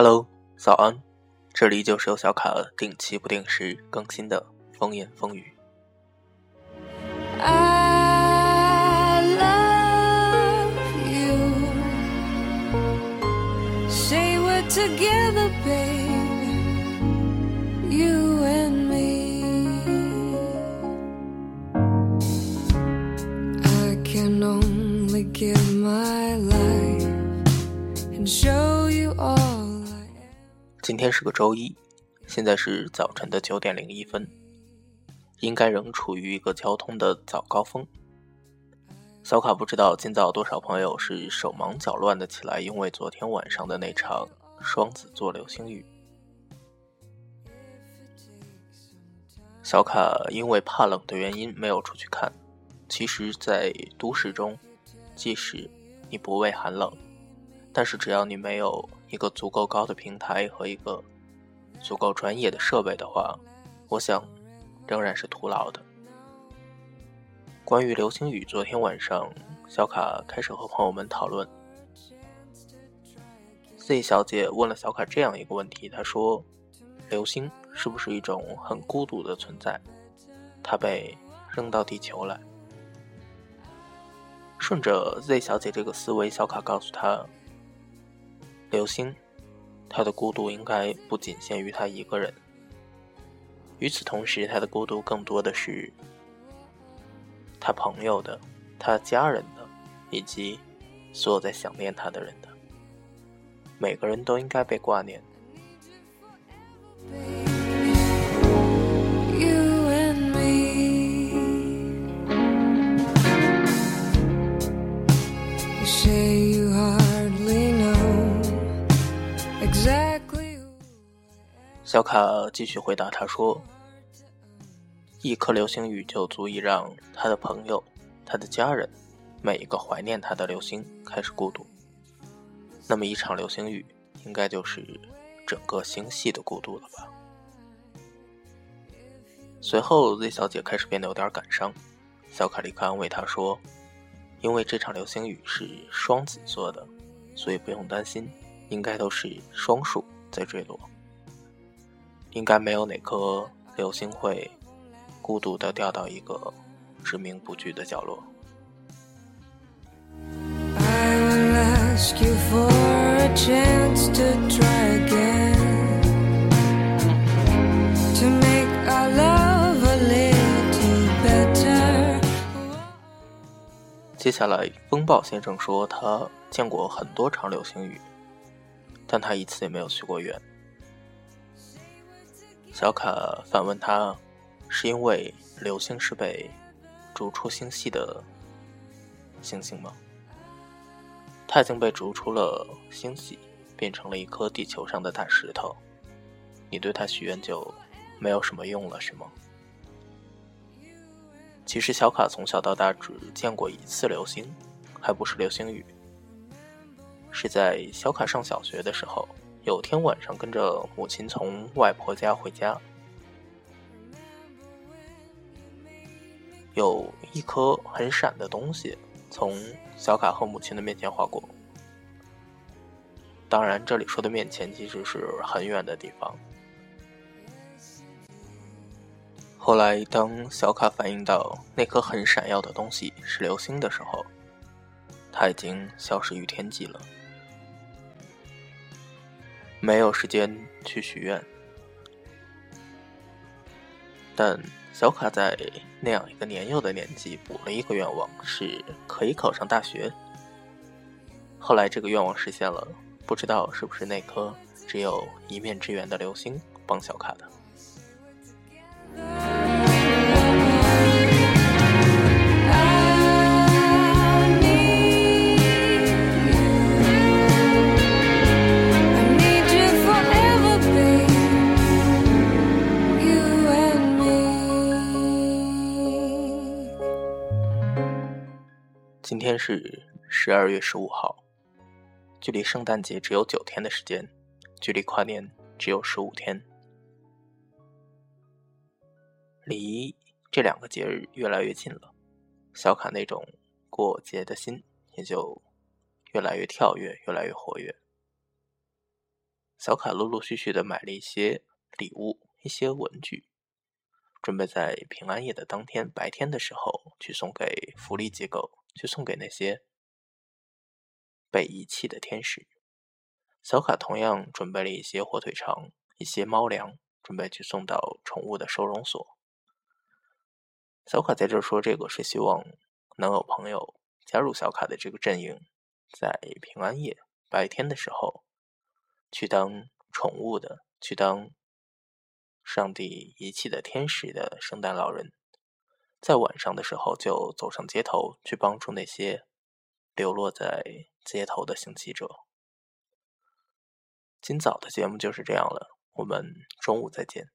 Hello，早安，这里就是由小卡定期不定时更新的风言风语。I love you. Say we're together, babe. You and me. I can only give my life and show you all 今天是个周一，现在是早晨的九点零一分，应该仍处于一个交通的早高峰。小卡不知道今早多少朋友是手忙脚乱的起来，因为昨天晚上的那场双子座流星雨。小卡因为怕冷的原因没有出去看。其实，在都市中，即使你不畏寒冷，但是只要你没有一个足够高的平台和一个足够专业的设备的话，我想仍然是徒劳的。关于流星雨，昨天晚上小卡开始和朋友们讨论。Z 小姐问了小卡这样一个问题，她说：“流星是不是一种很孤独的存在？它被扔到地球来。”顺着 Z 小姐这个思维，小卡告诉她：“流星，他的孤独应该不仅限于他一个人。与此同时，他的孤独更多的是他朋友的、他家人的，以及所有在想念他的人的。每个人都应该被挂念。谁小卡继续回答他说：“一颗流星雨就足以让他的朋友、他的家人，每一个怀念他的流星开始孤独。那么一场流星雨，应该就是整个星系的孤独了吧？”随后，Z 小姐开始变得有点感伤。小卡立刻安慰她说：“因为这场流星雨是双子座的，所以不用担心，应该都是双数在坠落。”应该没有哪颗流星会孤独的掉到一个知名不具的角落。接下来，风暴先生说他见过很多场流星雨，但他一次也没有去过愿。小卡反问他，是因为流星是被逐出星系的星星吗？它已经被逐出了星系，变成了一颗地球上的大石头。你对它许愿就没有什么用了，是吗？其实小卡从小到大只见过一次流星，还不是流星雨，是在小卡上小学的时候，有天晚上跟着母亲从外婆家回家，有一颗很闪的东西从小卡和母亲的面前划过。当然，这里说的面前其实是很远的地方。后来，当小卡反应到那颗很闪耀的东西是流星的时候，它已经消失于天际了，没有时间去许愿。但小卡在那样一个年幼的年纪补了一个愿望，是可以考上大学。后来这个愿望实现了，不知道是不是那颗只有一面之缘的流星帮小卡的。今天是十二月十五号，距离圣诞节只有九天的时间，距离跨年只有十五天，离这两个节日越来越近了。小卡那种过节的心也就越来越跳跃，越来越活跃。小卡陆陆续续的买了一些礼物、一些文具，准备在平安夜的当天白天的时候去送给福利机构，去送给那些被遗弃的天使。小卡同样准备了一些火腿肠、一些猫粮，准备去送到宠物的收容所。小卡在这说这个是希望能有朋友加入小卡的这个阵营，在平安夜白天的时候。去当宠物的，去当上帝遗弃的天使的圣诞老人，在晚上的时候就走上街头，去帮助那些流落在街头的行乞者。今早的节目就是这样了，我们中午再见。